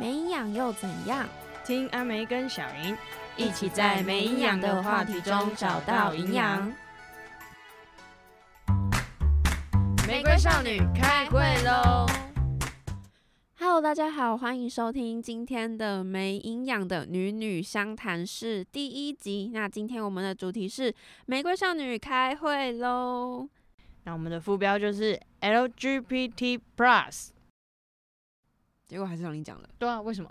没营养又怎样？听阿梅跟小莹一起在没营养的话题中找到营养。玫瑰少女开会喽！Hello，大家好，欢迎收听今天的没营养的女女相谈室第一集。那今天我们的主题是玫瑰少女开会喽。那我们的副标就是 LGBT Plus。结果还是让你讲了。对啊，为什么？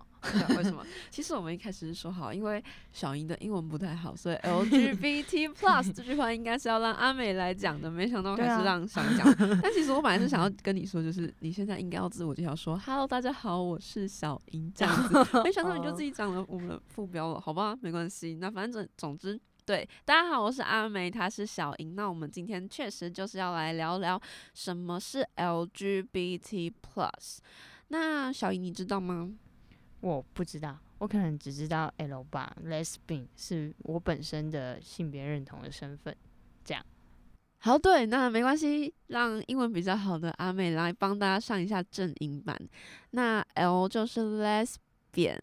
为什么？其实我们一开始是说好，因为小英的英文不太好，所以 LGBT plus 这句话应该是要让阿美来讲的。没想到还是让小英讲。但其实我本来是想要跟你说，就是你现在应该要自我介绍，说 “Hello，大家好，我是小英”这样子。没想到你就自己讲了我们的副标了，好吧？没关系。那反正总之，对，大家好，我是阿美，她是小莹。那我们今天确实就是要来聊聊什么是 LGBT plus。那小姨你知道吗？我不知道，我可能只知道 L 吧，Lesbian 是我本身的性别认同的身份。这样，好，对，那没关系，让英文比较好的阿美来帮大家上一下正音版。那 L 就是 Lesbian，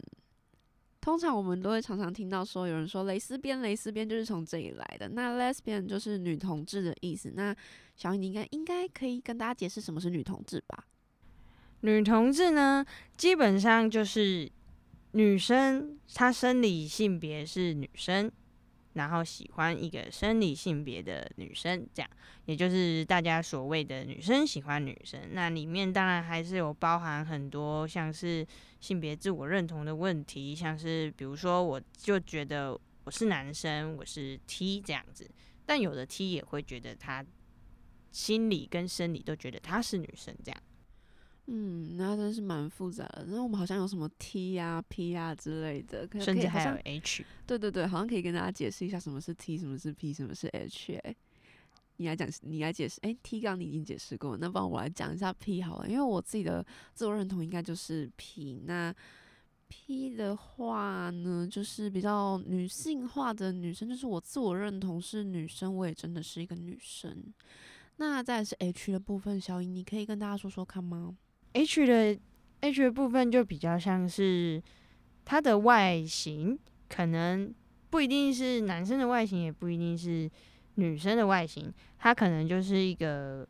通常我们都会常常听到说有人说蕾丝边，蕾丝边就是从这里来的。那 Lesbian 就是女同志的意思。那小姨你应该应该可以跟大家解释什么是女同志吧？女同志呢，基本上就是女生，她生理性别是女生，然后喜欢一个生理性别的女生，这样，也就是大家所谓的女生喜欢女生。那里面当然还是有包含很多像是性别自我认同的问题，像是比如说，我就觉得我是男生，我是 T 这样子，但有的 T 也会觉得他心理跟生理都觉得她是女生这样。嗯，那真是蛮复杂的。那我们好像有什么 T 啊、P 啊之类的，甚至还有 H。对对对，好像可以跟大家解释一下什么是 T，什么是 P，什么是 H。哎，你来讲，你来解释。哎，T 刚你已经解释过，那帮我来讲一下 P 好了。因为我自己的自我认同应该就是 P。那 P 的话呢，就是比较女性化的女生，就是我自我认同是女生，我也真的是一个女生。那再是 H 的部分，小颖，你可以跟大家说说看吗？H 的 H 的部分就比较像是它的外形，可能不一定是男生的外形，也不一定是女生的外形，它可能就是一个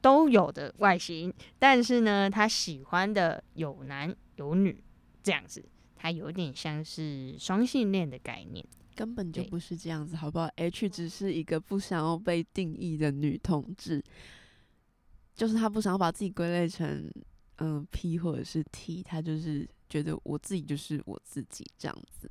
都有的外形。但是呢，他喜欢的有男有女这样子，它有点像是双性恋的概念，根本就不是这样子，好不好？H 只是一个不想要被定义的女同志。就是他不想要把自己归类成嗯 P 或者是 T，他就是觉得我自己就是我自己这样子，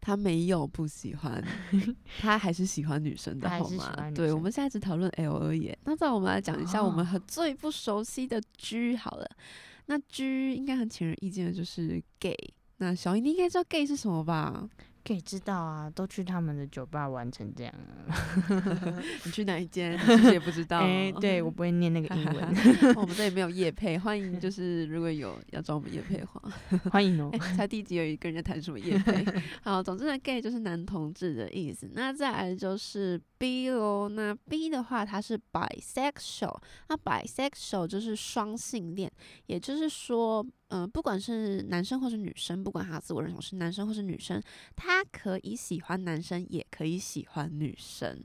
他没有不喜欢，他还是喜欢女生的好吗？对，我们现在只讨论 L 而已。那再我们来讲一下我们很最不熟悉的 G 好了，那 G 应该很显而易见的就是 gay。那小英你应该知道 gay 是什么吧？可以知道啊，都去他们的酒吧玩成这样。你去哪一间？其实也不知道。哎，对我不会念那个英文。我们这里没有夜配，欢迎就是如果有要找我们夜配的话，欢迎哦。才第一集有一个人在谈什么夜配。好，总之呢，gay 就是男同志的意思。那再来就是 B 咯，那 B 的话它是 bisexual，那 bisexual 就是双性恋，也就是说。嗯，不管是男生或是女生，不管他自我认同是男生或是女生，他可以喜欢男生，也可以喜欢女生，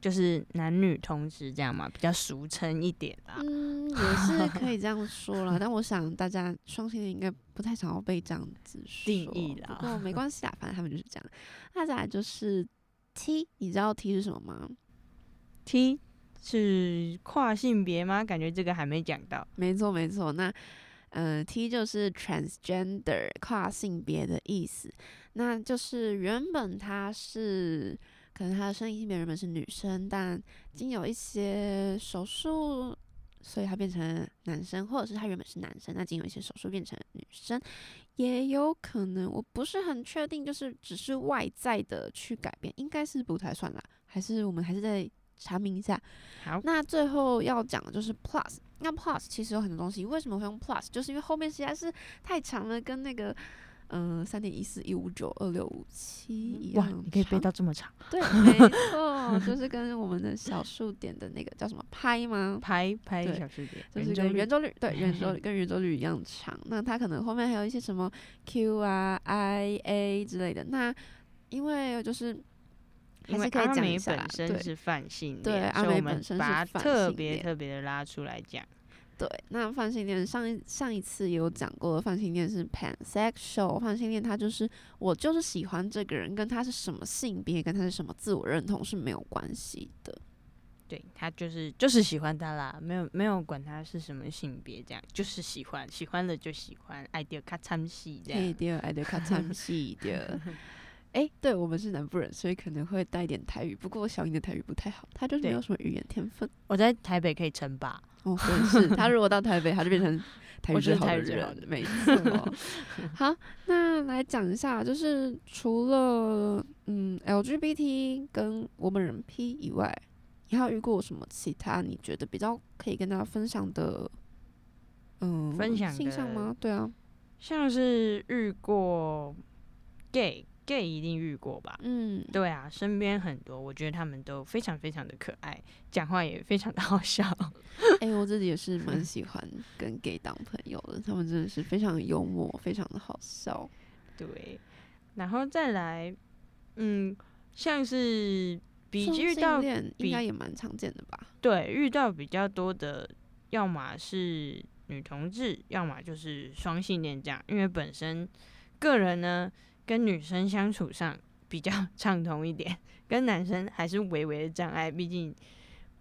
就是男女同时这样嘛，比较俗称一点啦。嗯，也是可以这样说了，但我想大家双性恋应该不太想要被这样子定义啦。不过没关系啦，反正他们就是这样。那再来就是 T，你知道 T 是什么吗？T 是跨性别吗？感觉这个还没讲到。没错，没错。那嗯，T 就是 transgender 跨性别的意思，那就是原本他是可能他的生理性别原本是女生，但经有一些手术，所以他变成男生，或者是他原本是男生，那经有一些手术变成女生，也有可能，我不是很确定，就是只是外在的去改变，应该是不太算啦，还是我们还是在。查明一下，好，那最后要讲的就是 plus。那 plus 其实有很多东西，为什么会用 plus？就是因为后面实在是太长了，跟那个嗯三点一四一五九二六五七一样。哇，你可以背到这么长？对，没错。就是跟我们的小数点的那个叫什么拍吗？拍拍对小数点，就是圆周率跟圆周率对圆周率跟圆周率一样长。那它可能后面还有一些什么 Q 啊、I、A 之类的。那因为就是还因为是可以阿美讲一下啦，对本身是泛性对恋，阿美本身是特别特别的拉出来讲。对。那泛性恋上一上一次也有讲过，泛性恋是 pansexual，泛性恋它就是我就是喜欢这个人，跟他是什么性别，跟他是什么自我认同是没有关系的。对他就是就是喜欢他啦，没有没有管他是什么性别，这样就是喜欢，喜欢了就喜欢，爱掉咔参戏这样。嘿的，爱的卡参戏的。哎、对我们是南部人，所以可能会带一点台语。不过小英的台语不太好，他就是没有什么语言天分。我在台北可以称霸，哦，是他 如果到台北，他就变成 台语我是最好的台语最好的，人没 错。好，那来讲一下，就是除了嗯 LGBT 跟我们人 P 以外，你还有遇过什么其他你觉得比较可以跟大家分享的？嗯，分享的性向吗？对啊，像是遇过 gay gay 一定遇过吧？嗯，对啊，身边很多，我觉得他们都非常非常的可爱，讲话也非常的好笑。哎、我自己也是蛮喜欢跟 gay 当朋友的，他们真的是非常幽默，非常的好笑。对，然后再来，嗯，像是比遇到应比该也蛮常见的吧？对遇到比较多的，要么是女同志，要么就是双性恋这样。因为本身个人呢，跟女生相处上比较 畅通一点，跟男生还是微微的障碍。毕竟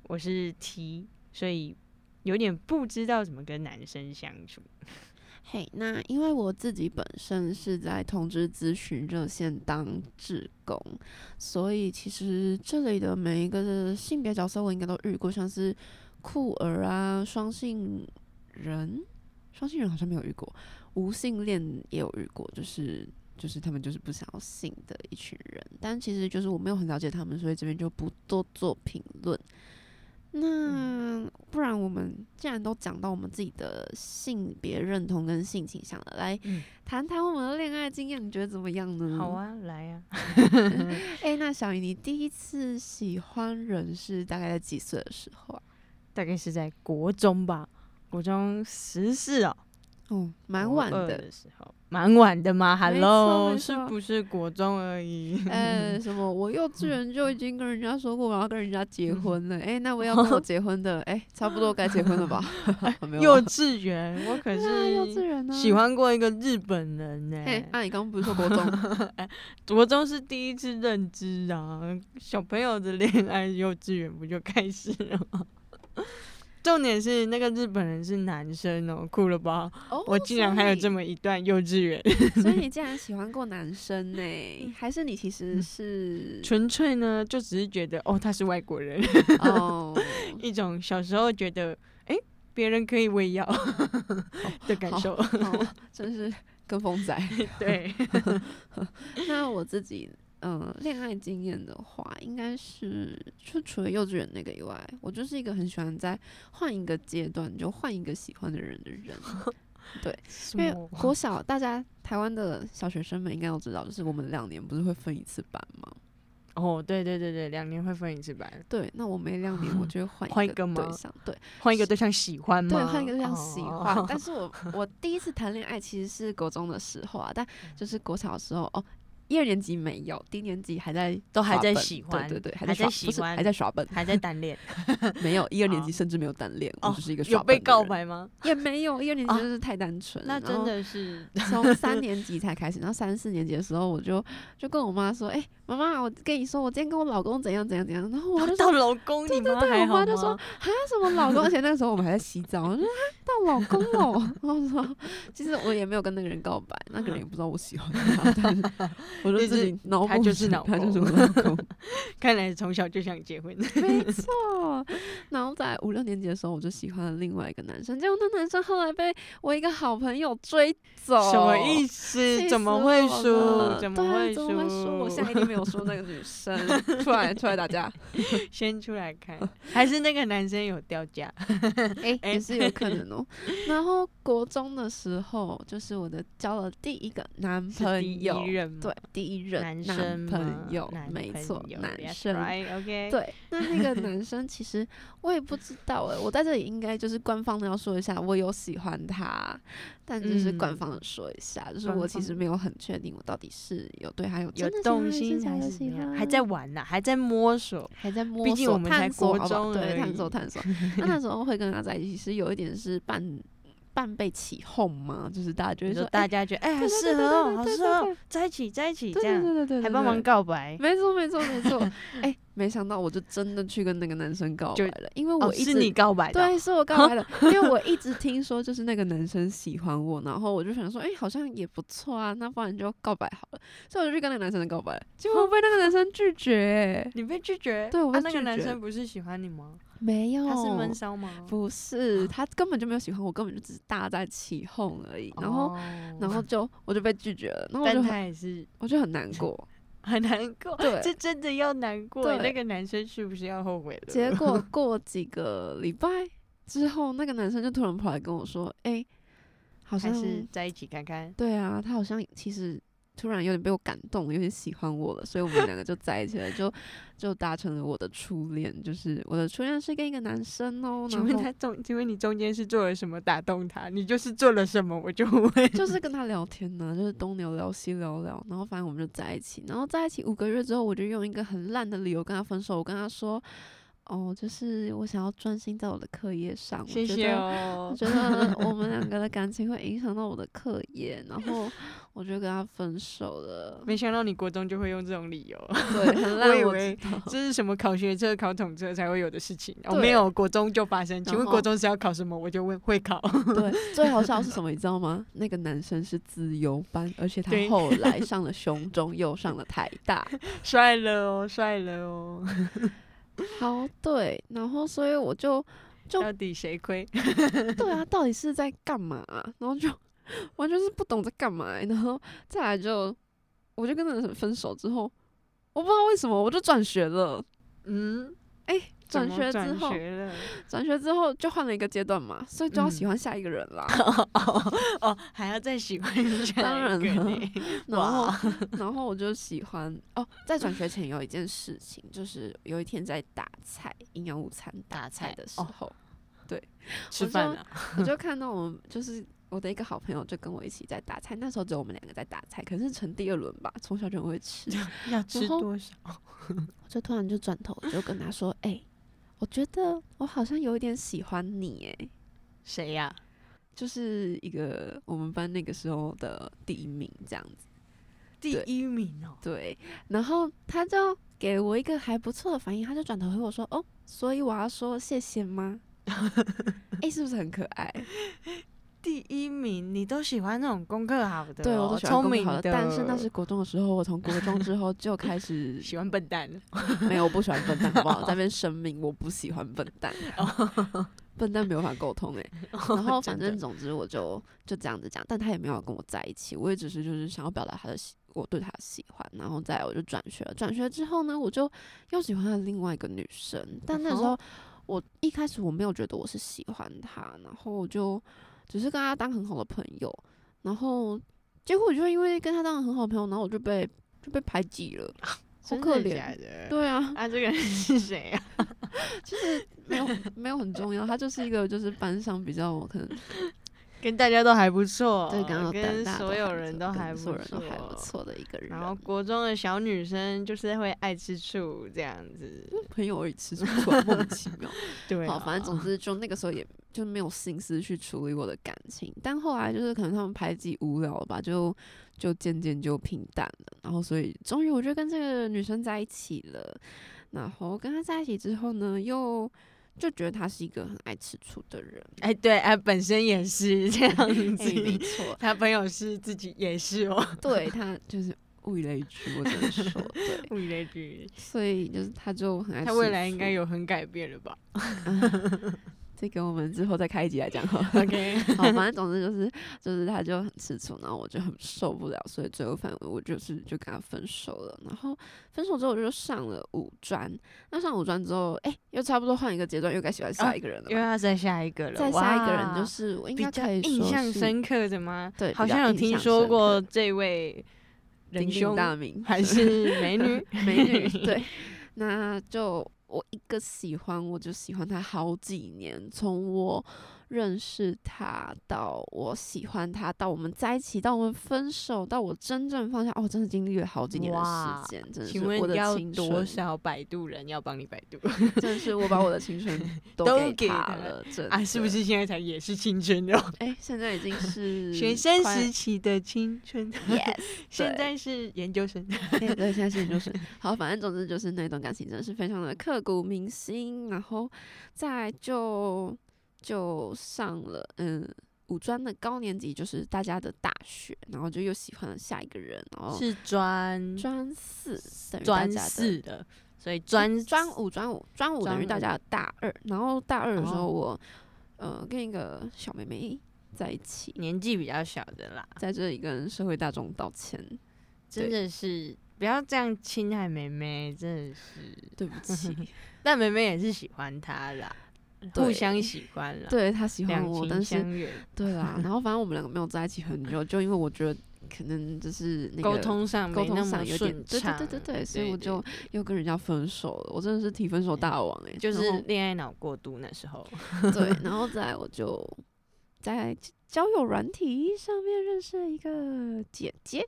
我是 T，所以有点不知道怎么跟男生相处。嘿那因为我自己本身是在通知咨询热线当志工，所以其实这里的每一个的性别角色我应该都遇过，像是酷儿啊、双性人，双性人好像没有遇过，无性恋也有遇过，就是就是他们就是不想要信的一群人，但其实就是我没有很了解他们，所以这边就不多做评论。那不然我们既然都讲到我们自己的性别认同跟性倾向了，来嗯谈谈我们的恋爱经验，你觉得怎么样呢？好。啊，来啊，哎、那小姨，你第一次喜欢人是大概在几岁的时候啊？大概是在国中吧，国中十四哦，哦，蛮晚的。的时候，蛮晚的吗没错？Hello，是不是国中而已？呃，什么？我幼稚园就已经跟人家说过我要跟人家结婚了。哎、那我要 跟我结婚的，哎、差不多该结婚了吧？幼啊稚园，我可是园呢、喜。欢过一个日本人呢、哎、那、你刚刚不是说国中？国中是第一次认知啊，小朋友的恋爱，幼稚园不就开始了吗？重点是那个日本人是男生哦，酷了吧？哦我竟然还有这么，一段幼稚园，所以 你竟然喜欢过男生呢？还是你其实是纯粹呢就只是觉得哦他是外国人，哦一种小时候觉得哎别人可以喂药 的感受。哦，真是跟风仔。对，那我自己，嗯，恋爱经验的话，应该是就除了幼稚园那个以外，我就是一个很喜欢在换一个阶段就换一个喜欢的人的人。对，因为国 小大家台湾的小学生们应该都知道，就是我们两年不是会分一次班吗？哦，对对对对，两年会分一次班，对，那我每两年我就会换一个吗对象，对换一个对象喜欢吗？对，换一个对象喜欢。哦但是我我第一次谈恋爱其实是国中的时候啊，但就是国小的时候哦。一二年级没有，低年级还在都还在喜欢对对对，还在喜欢还在耍笨，还在单恋，没有一二年哦级甚至没有单恋，我哦只是一个有被耍笨的人告白吗？也没有，一二年级啊就是太单纯了，那真的是从三年级才开始，然后三四年级的时候，我就就跟我妈说：“哎、妈妈，我跟你说，我今天跟我老公怎样怎样怎样。”然后我到老公，对还好我妈就说？：“啊，什么老公？”而且那时候我们还在洗澡，我说：“啊，到老公了。” 然后我说：“ 其实我也没有跟那个人告白，那个人也不知道我喜欢他，我就自己脑补他就是脑他就是公我老公。”看来从小就想结婚。没 错，然后在五六年级的时候，我就喜欢了另外一个男生，结果那男生后来被我一个好朋友追走，什么意思？怎么会输？怎么会输？我现在一？定没有输那个女生，出来出来打架，先出来看，还是那个男生有掉价？哎、哎也是有可能哦、然后国中的时候，就是我的交了第一个男朋友，对，第一任男朋友，没错，男生，OK，对，那那个男生其实我也不知道哎，我在这里应该就是官方的要说一下，我有喜欢他，但就是官方的说一下，就是我其实没有很确定我到底是有对他有有动心还是喜欢，还在玩呢，还在摸索，还在摸索，探索，对，探索探索。那那时候会跟他在一起，其实有一点是半。半被起哄嘛，就是大家觉得说，大家觉得哎，很适合哦，好适合，在一起，在一起，这样，对对对，还帮忙告白，没错没错没错，哎，没想到我就真的去跟那个男生告白了，因为我一直你告白的，对，是我告白了，因为我一直听说就是那个男生喜欢我，然后我就想说，哎，好像也不错啊，那不然就告白好了，所以我就去跟那个男生告白，结果被那个男生拒绝，你被拒绝，对我被那个男生不是喜欢你吗？没有，他是闷骚吗？不是，他根本就没有喜欢我，根本就只是大家在起哄而已。然后，然后就我就被拒绝了。然后但他也是，我就很难过，很难过。对，这真的要难过。那个男生是不是要后悔了？结果 过几个礼拜之后，那个男生就突然跑来跟我说：“哎，好像是在一起看看。”对啊，他好像其实。突然有点被我感动，有点喜欢我了，所以我们两个就在一起了，就就达成了我的初恋。就是我的初恋是跟一个男生哦。请问他中，请问你中间是做了什么打动他？你就是做了什么，我就问。就是跟他聊天呢，就是东聊聊西聊聊，然后反正我们就在一起。然后在一起五个月之后，我就用一个很烂的理由跟他分手。我跟他说。哦，就是我想要专心在我的课业上。谢谢哦。我觉得我们两 个的感情会影响到我的课业，然后我就跟他分手了。没想到你国中就会用这种理由，对，很烂。我以为这是什么考学车、考统车才会有的事情，哦没有国中就发生。请问国中是要考什么？我就问会考。对，最好笑是什么？你知道吗？那个男生是自由班，而且他后来上了雄中，又上了台大，帅了哦，帅了哦。好对，然后所以我就就到底谁亏？对啊，到底是在干嘛？然后就完全是不懂在干嘛。然后再来就我就跟那个人分手之后，我不知道为什么我就转学了。嗯，哎。转学之后，转学之后就换了一个阶段嘛，所以就要喜欢下一个人啦。哦哦，还要再喜欢一个当然了。然后，然后我就喜欢哦。在转学前有一件事情，就是有一天在打菜，营养午餐打菜的时候，对，吃饭了，我就看到我就是我的一个好朋友就跟我一起在打菜。那时候只有我们两个在打菜，可是成第二轮吧，从小就很会吃。要吃多少？我就突然就转头就跟他说：“哎。”我觉得我好像有一点喜欢你诶，谁呀？就是一个我们班那个时候的第一名这样子，第一名哦。对，然后他就给我一个还不错的反应，他就转头回我说：“哦，所以我要说谢谢吗？” 哎，是不是很可爱？第一名，你都喜欢那种功课好的，对我都喜欢功课好的。但是那是国中的时候，我从国中之后就开始 喜欢笨蛋。没有，我不喜欢笨蛋，好不好？在那边声明，我不喜欢笨蛋。笨蛋没有办法沟通哎。然后反正总之我就就这样子讲，但他也没有跟我在一起。我也只是就是想要表达他的喜，我对他喜欢。然后再我就转学了。转学之后呢，我就又喜欢了另外一个女生。但那时候我一开始我没有觉得我是喜欢她，然后我就。只是跟他当很好的朋友，然后结果就因为跟他当很好的朋友，然后我就被就被排挤了，好可怜。对啊，啊，这个人是谁啊？其实没有没有很重要，他就是一个就是班上比较可能。跟大家都还不错，对，跟所有人都还不错，都还不错的一个人。然后国中的小女生就是会爱吃醋这样子，朋友而已吃醋，莫名其妙。对，好，反正总之就那个时候也就没有心思去处理我的感情。但后来就是可能他们排挤无聊了吧，就就渐渐就平淡了。然后所以终于我就跟这个女生在一起了。然后跟她在一起之后呢，又。就觉得他是一个很爱吃醋的人，哎，对，哎，本身也是这样子，没错，他朋友是自己也是哦，对他就是物以类聚，我只能说，对，物以类聚，所以就是他就很爱，他未来应该有很改变了吧？这个我们之后再开一集来讲哈。OK，好，反正总之就是就是他就很吃醋，然后我就很受不了，所以最后反正我就是就跟他分手了。然后分手之后我就上了五专，那上五专之后，哎、又差不多换一个阶段，又该喜欢下一个人了嘛。因为要再下一个了，再下一个人就是我应该可以印象深刻的吗？对好像有听说过这位仁兄大名还是美女 美女，对，那就我一个喜欢，我就喜欢他好几年，从我认识他到我喜欢他，到我们在一起，到我们分手，到我真正放下，哦，真的经历了好几年的时间，真的请是我的多少摆渡人要帮你摆渡 真的是我把我的青春 都都给他了，真啊？是不？是现在才也是青春了？哎、现在已经是学生时期的青春，，yes，现在是研究生。对对，现在是研究生。好，反正总之就是那段感情真的是非常的刻骨铭心，然后再就就上了嗯五专的高年级，就是大家的大学，然后就又喜欢了下一个人，然后是专专四等于大专四的，所以专专五专五专五等于大家的大二，然后大二的时候哦我、呃跟一个小妹妹在一起，年纪比较小的啦，在这里跟社会大众道歉，真的是不要这样侵害妹妹，真的是。对不起，但妹妹也是喜欢他啦，互相喜欢了，对他喜欢我，但是对啦，然后反正我们两个没有在一起很久，就因为我觉得可能就是那个沟通上沟通上有点，对，对对对对，所以我就又跟人家分手了。我真的是提分手大王哎、就是恋爱脑过度那时候，对，然后再我就在交友软体上面认识了一个姐姐。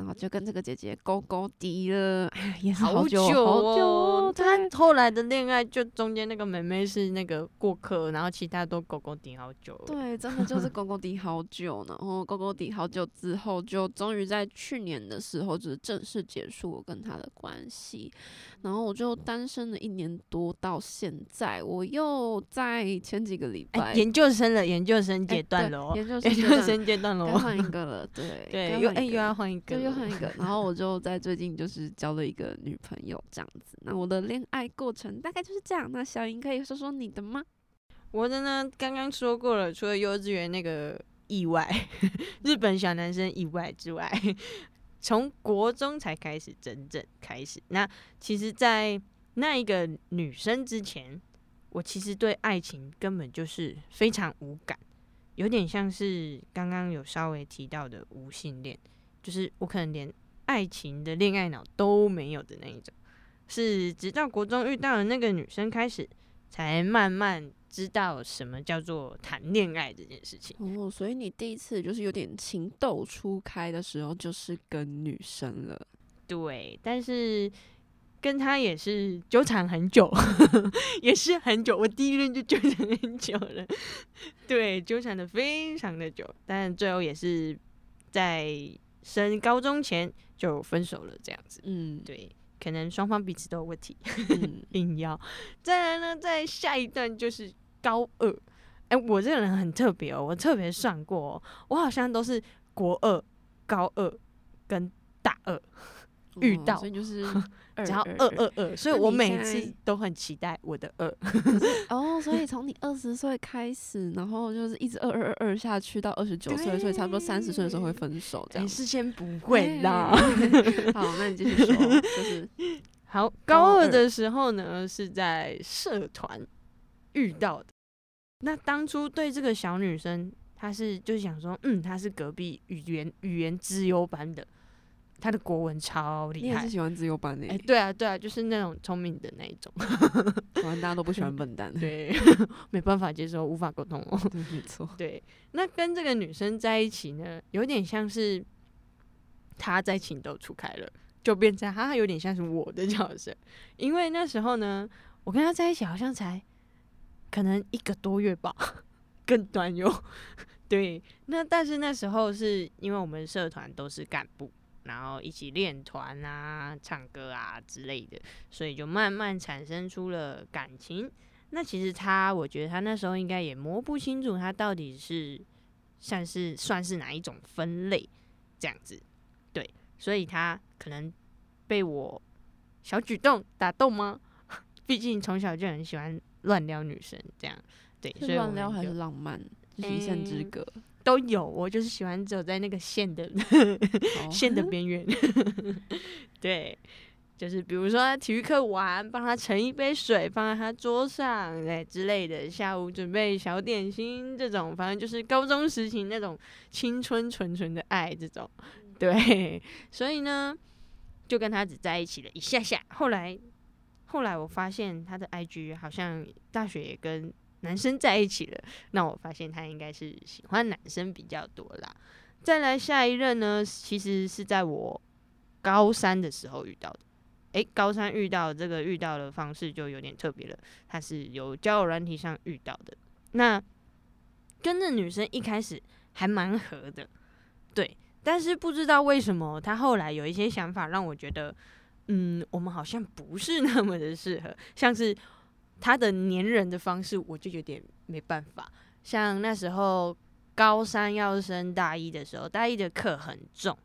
然后就跟这个姐姐勾勾滴了，哎，也是好久好久哦。他后来的恋爱就中间那个妹妹是那个过客，然后其他都狗狗顶好久。对，真的就是 勾勾滴好久，然后勾勾滴好久之后，就终于在去年的时候，就是正式结束我跟他的关系。然后我就单身了一年多，到现在，我又在前几个礼拜、哎，研究生了，研究生哎阶段了哦，研究 生阶段了该哦。换一个了，对对，又哎又要换一个了，就又换一个，然后我就在最近就是交了一个女朋友这样子。那我的恋爱过程大概就是这样。那小莹可以说说你的吗？我的呢，刚刚说过了，除了幼稚园那个意外，日本小男生意外之外，从国中才开始真正开始。那其实，在那一个女生之前，我其实对爱情根本就是非常无感，有点像是刚刚有稍微提到的无性恋，就是我可能连爱情的恋爱脑都没有的那一种。是直到国中遇到了那个女生开始，才慢慢知道什么叫做谈恋爱这件事情。哦，所以你第一次就是有点情窦初开的时候，就是跟女生了。对，但是跟他也是纠缠很久，也是很久。我第一任就纠缠很久了，对，纠缠的非常的久，但最后也是在升高中前就分手了，这样子。嗯，对，可能双方彼此都有问题，嗯 硬要。再来呢，在下一段就是高二。哎、我这个人很特别哦，我特别算过、哦，我好像都是国二、高二跟大二，遇到哦所以就是 二只要二二二二，所以我每次都很期待我的二。哦，所以从你二十岁开始，然后就是一直二二二二下去到二十九岁，所以差不多三十岁的时候会分手这哎、样你。是先不会啦。哎好，那你继续说，就是好，高二的时候呢，是在社团遇到的。那当初对这个小女生，她是就是想说，嗯，她是隔壁语言语言资优班的，她的国文超厉害你也是。喜欢自由班对啊，对啊，就是那种聪明的那一种。反正大家都不喜欢笨蛋。对，没办法接受，无法沟通哦。对，没错。对，那跟这个女生在一起呢，有点像是他在情窦初开了，就变成他有点像是我的角色，因为那时候呢，我跟他在一起好像才可能一个多月吧，更短哟。对，那但是那时候是因为我们社团都是干部，然后一起练团啊、唱歌啊之类的，所以就慢慢产生出了感情。那其实他，我觉得他那时候应该也摸不清楚他到底是算是算是哪一种分类这样子，对，所以他可能被我小举动打动吗？毕竟从小就很喜欢乱撩女生这样，对，所以乱撩还是浪漫，就是一线之隔都有。我就是喜欢走在那个线的线的边缘。对，就是比如说体育课完，帮他盛一杯水放在他桌上，哎之类的。下午准备小点心，这种反正就是高中时期那种青春纯纯的爱，这种。对，所以呢，就跟他只在一起了一下下。后来，后来我发现他的 IG 好像大学也跟男生在一起了。那我发现他应该是喜欢男生比较多啦。再来下一任呢，其实是在我高三的时候遇到的。诶，高三遇到这个遇到的方式就有点特别了，他是有交友软体上遇到的。那跟着女生一开始还蛮合的，对。但是不知道为什么，他后来有一些想法让我觉得，嗯，我们好像不是那么的适合。像是他的粘人的方式，我就有点没办法。像那时候高三要升大一的时候，大一的课很重，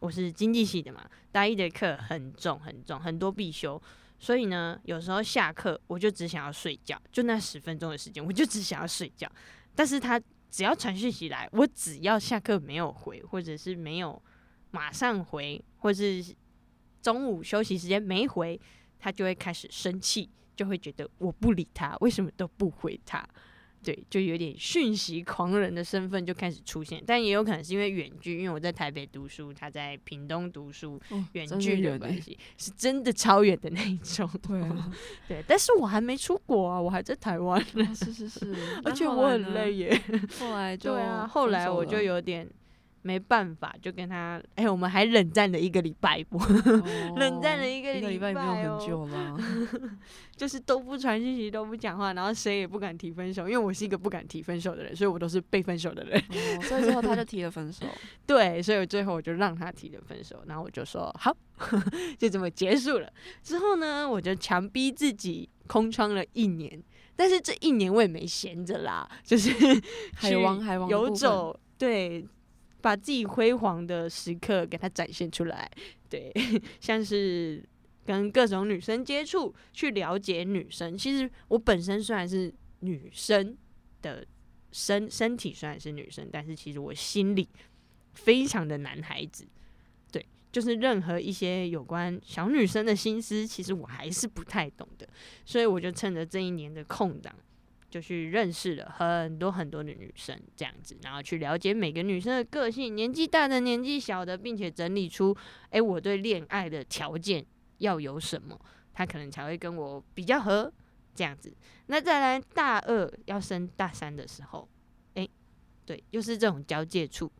我是经济系的嘛，大一的课很重很重，很多必修，所以呢，有时候下课我就只想要睡觉，就那十分钟的时间，我就只想要睡觉。但是他。只要传讯息来，我只要下课没有回，或者是没有马上回，或是中午休息时间没回，他就会开始生气，就会觉得我不理他，为什么都不回他。对，就有点讯息狂人的身份就开始出现，但也有可能是因为远距，因为我在台北读书，他在屏东读书，远距的关系是真的超远的那一种。对，对，但是我还没出国啊，我还在台湾呢。是是是，而且我很累耶。后来就对啊，后来我就有点。没办法，就跟他哎，我们还冷战了一个礼拜不？冷战了一个礼拜，没有很久吗？就是都不传信息，都不讲话，然后谁也不敢提分手，因为我是一个不敢提分手的人，所以我都是被分手的人。所以最后他就提了分手。对，所以最后我就让他提了分手，然后我就说好，就这么结束了。之后呢，我就强逼自己空窗了一年，但是这一年我也没闲着啦，就是海王海王游走，对。把自己辉煌的时刻给他展现出来，对，像是跟各种女生接触，去了解女生。其实我本身虽然是女生的身身体虽然是女生，但是其实我心里非常的男孩子。对，就是任何一些有关小女生的心思，其实我还是不太懂的。所以我就趁着这一年的空档。就去认识了很多很多的女生，这样子，然后去了解每个女生的个性，年纪大的、年纪小的，并且整理出，诶，我对恋爱的条件要有什么，她可能才会跟我比较合，这样子。那再来大二要升大三的时候，诶，对，又是这种交界处，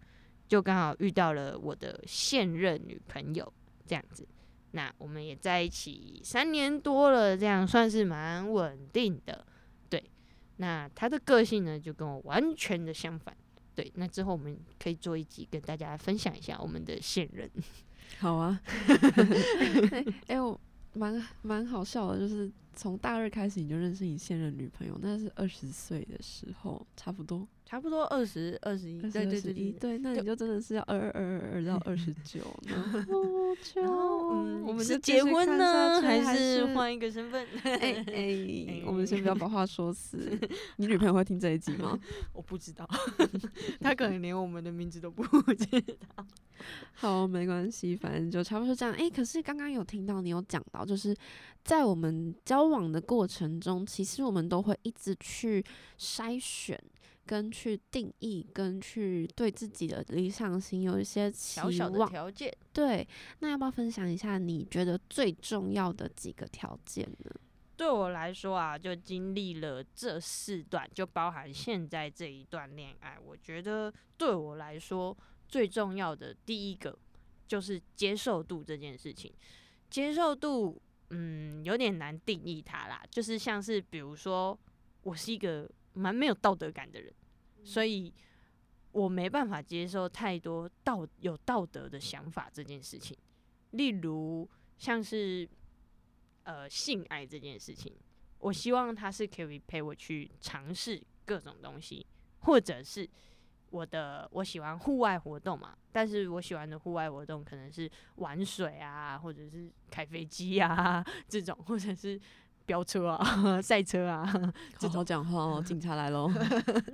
就刚好遇到了我的现任女朋友，这样子。那我们也在一起三年多了，这样算是蛮稳定的。那他的个性呢，就跟我完全的相反。对，那之后我们可以做一集跟大家分享一下我们的现任。好啊，哎，我蛮蛮好笑的，就是从大二开始你就认识你现任女朋友，那是二十岁的时候，差不多。差不多二十二十一，对对对对，那你就真的是要二二二二二到二十 九呢？然后，嗯，我们是结婚呢，还是换一个身份？哎 哎，我们先不要把话说死。你女朋友会听这一集吗？我不知道，她可能连我们的名字都不知道。好，没关系，反正就差不多这样。哎，可是刚刚有听到你有讲到，就是在我们交往的过程中，其实我们都会一直去筛选。跟去定义，跟去对自己的理想型有一些小小的条件。对，那要不要分享一下你觉得最重要的几个条件呢？对我来说啊，就经历了这四段，就包含现在这一段恋爱，我觉得对我来说最重要的第一个就是接受度这件事情。接受度，嗯，有点难定义它啦，就是像是比如说，我是一个蛮没有道德感的人。所以，我没办法接受太多道有道德的想法这件事情。例如，像是呃性爱这件事情，我希望他是可以陪我去尝试各种东西，或者是我的我喜欢户外活动嘛，但是我喜欢的户外活动可能是玩水啊，或者是开飞机啊这种，或者是。飙车啊、赛车啊，好好讲话哦，警察来喽。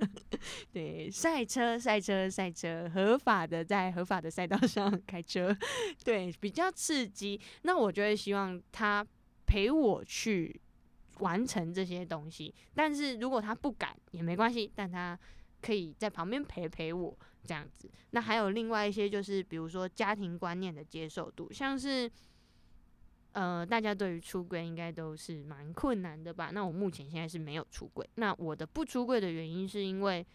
对，赛车、赛车、赛车，合法的在合法的赛道上开车，对，比较刺激。那我就会希望他陪我去完成这些东西，但是如果他不敢也没关系，但他可以在旁边陪陪我这样子。那还有另外一些就是，比如说家庭观念的接受度，像是。呃，大家对于出柜应该都是蛮困难的吧？那我目前现在是没有出柜。那我的不出柜的原因是因为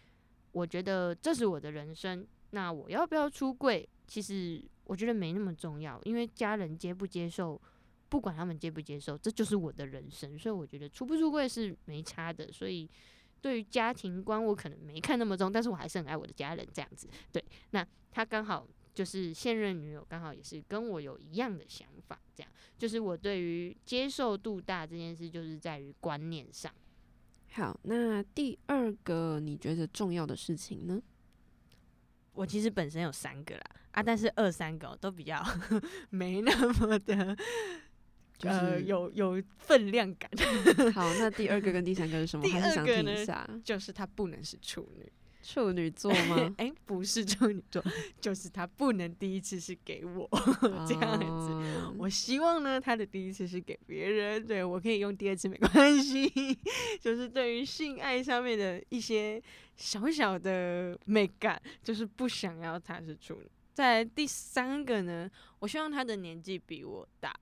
我觉得这是我的人生。那我要不要出柜？其实我觉得没那么重要，因为家人接不接受，不管他们接不接受，这就是我的人生。所以我觉得出不出柜是没差的。所以对于家庭观，我可能没看那么重，但是我还是很爱我的家人这样子。对，那他刚好。就是现任女友刚好也是跟我有一样的想法，这样就是我对于接受度大这件事，就是在于观念上。好，那第二个你觉得重要的事情呢？我其实本身有三个啦，啊，但是二三个都比较 没那么的，呃，有有分量感。好，那第二个跟第三个是什么？第二个呢，就是他不能是处女。处女座吗？哎，不是处女座，就是他不能第一次是给我这样子。我希望呢，他的第一次是给别人，对我可以用第二次没关系。就是对于性爱上面的一些小小的美感，就是不想要他是处女。在第三个呢，我希望他的年纪比我大，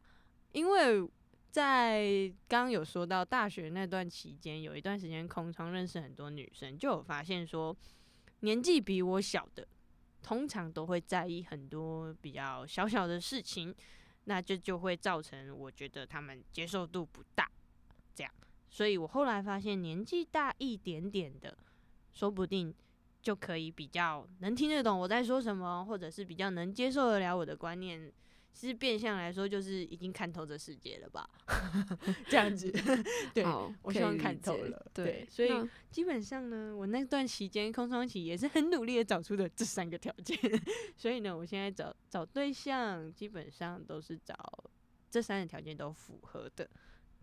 因为在刚刚有说到大学那段期间，有一段时间空窗认识很多女生，就有发现说。年纪比我小的，通常都会在意很多比较小小的事情，那这就会造成我觉得他们接受度不大，这样。所以我后来发现，年纪大一点点的，说不定就可以比较能听得懂我在说什么，或者是比较能接受得了我的观念。其实变相来说，就是已经看透这世界了吧？这样子，对，我希望看透了。对，所以基本上呢，我那段期间空窗期也是很努力的找出的这三个条件。所以呢，我现在找找对象，基本上都是找这三个条件都符合的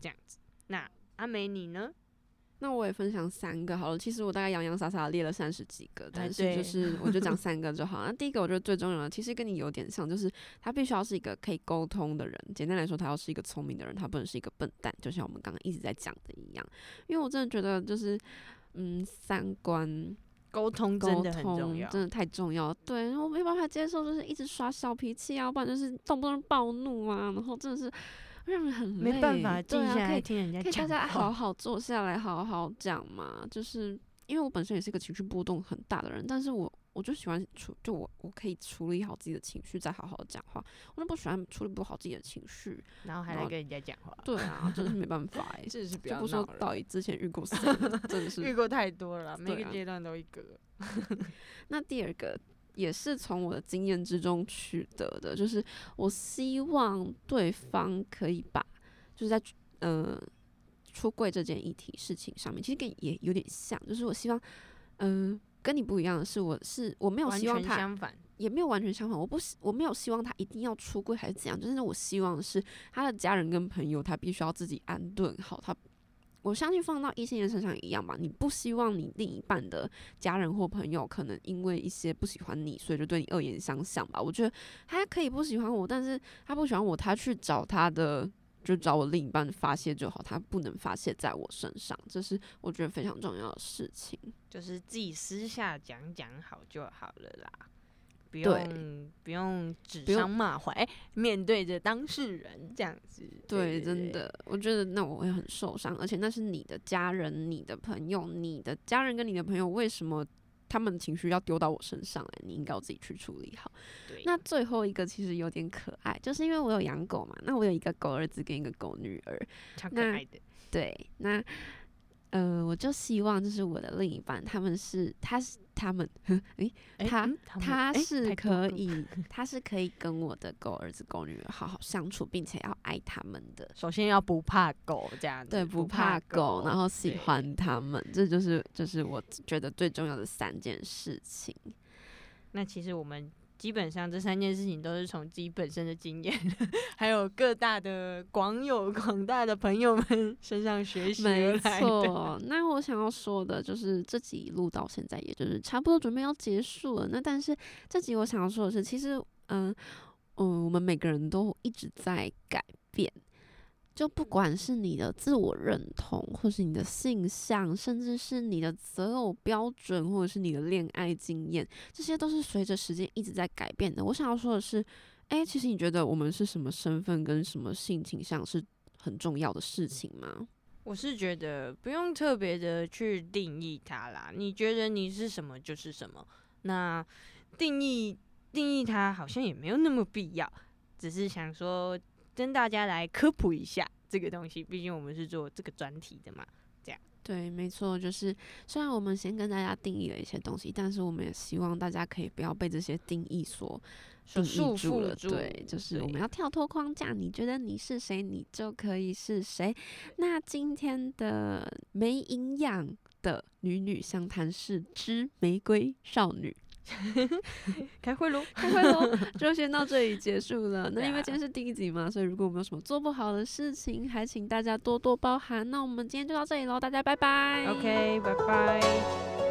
这样子。那阿美你呢？那我也分享三个好了。其实我大概洋洋洒洒列了三十几个，但是就是 我就讲三个就好。那第一个我觉得最重要的，其实跟你有点像，就是他必须要是一个可以沟通的人。简单来说，他要是一个聪明的人，他不能是一个笨蛋。就像我们刚刚一直在讲的一样，因为我真的觉得就是嗯，三观沟通真的很重要，真的太重要。对，然后没办法接受，就是一直耍小脾气啊，不然就是动不动暴怒啊，然后真的是。让人很没办法静下来听人家讲，可以大家好好坐下来好好讲嘛。就是因为我本身也是一个情绪波动很大的人，但是我我就喜欢处，就我我可以处理好自己的情绪，再好好讲话。我就不喜欢处理不好自己的情绪，然后还来跟人家讲话。对啊，真的是没办法 哎，这是比较不说到底之前遇过谁，真的是遇过太多了，每个阶段都一个。那第二个。也是从我的经验之中取得的，就是我希望对方可以把，就是在呃出柜这件议题事情上面，其实跟也有点像，就是我希望，嗯，跟你不一样的是，我是我没有希望他相反，也没有完全相反，我不我没有希望他一定要出柜还是怎样，就是我希望是他的家人跟朋友，他必须要自己安顿好他。我相信放到异性人身上一样吧。你不希望你另一半的家人或朋友可能因为一些不喜欢你，所以就对你恶言相向吧。我觉得他可以不喜欢我，但是他不喜欢我，他去找他的，就找我另一半发泄就好，他不能发泄在我身上，这是我觉得非常重要的事情。就是自己私下讲讲好就好了啦。不用不用指桑骂槐，面对着当事人这样子。对，真的，我觉得那我会很受伤，而且那是你的家人、你的朋友、你的家人跟你的朋友，为什么他们的情绪要丢到我身上来？你应该要自己去处理好。那最后一个其实有点可爱，就是因为我有养狗嘛，那我有一个狗儿子跟一个狗女儿，超可爱的。对，那。呃，我就希望就是我的另一半，他们是，他是他们，诶，他他是可以，他是可以跟我的狗儿子、狗女儿好好相处，并且要爱他们的。首先要不怕狗这样子，对，不怕狗，然后喜欢他们，这就是就是我觉得最重要的三件事情。那其实我们基本上这三件事情都是从自己本身的经验，还有各大的广友、广大的朋友们身上学习没来的。错，那我想要说的就是这集录到现在，也就是差不多准备要结束了。那但是这集我想要说的是，其实，嗯嗯，我们每个人都一直在改变。就不管是你的自我认同，或是你的性向，甚至是你的择偶标准，或者是你的恋爱经验，这些都是随着时间一直在改变的。我想要说的是，诶，其实你觉得我们是什么身份跟什么性倾向是很重要的事情吗？我是觉得不用特别的去定义它啦，你觉得你是什么就是什么。那定义定义它好像也没有那么必要，只是想说。跟大家来科普一下这个东西，毕竟我们是做这个专题的嘛。这样对，没错，就是虽然我们先跟大家定义了一些东西，但是我们也希望大家可以不要被这些定义所束缚了。对，就是我们要跳脱框架，你觉得你是谁，你就可以是谁。那今天的没营养的女女相谈是之玫瑰少女。开会喽，开会喽，就先到这里结束了。那因为今天是第一集嘛，所以如果我们有什么做不好的事情，还请大家多多包涵。那我们今天就到这里喽，大家拜拜。OK，拜拜。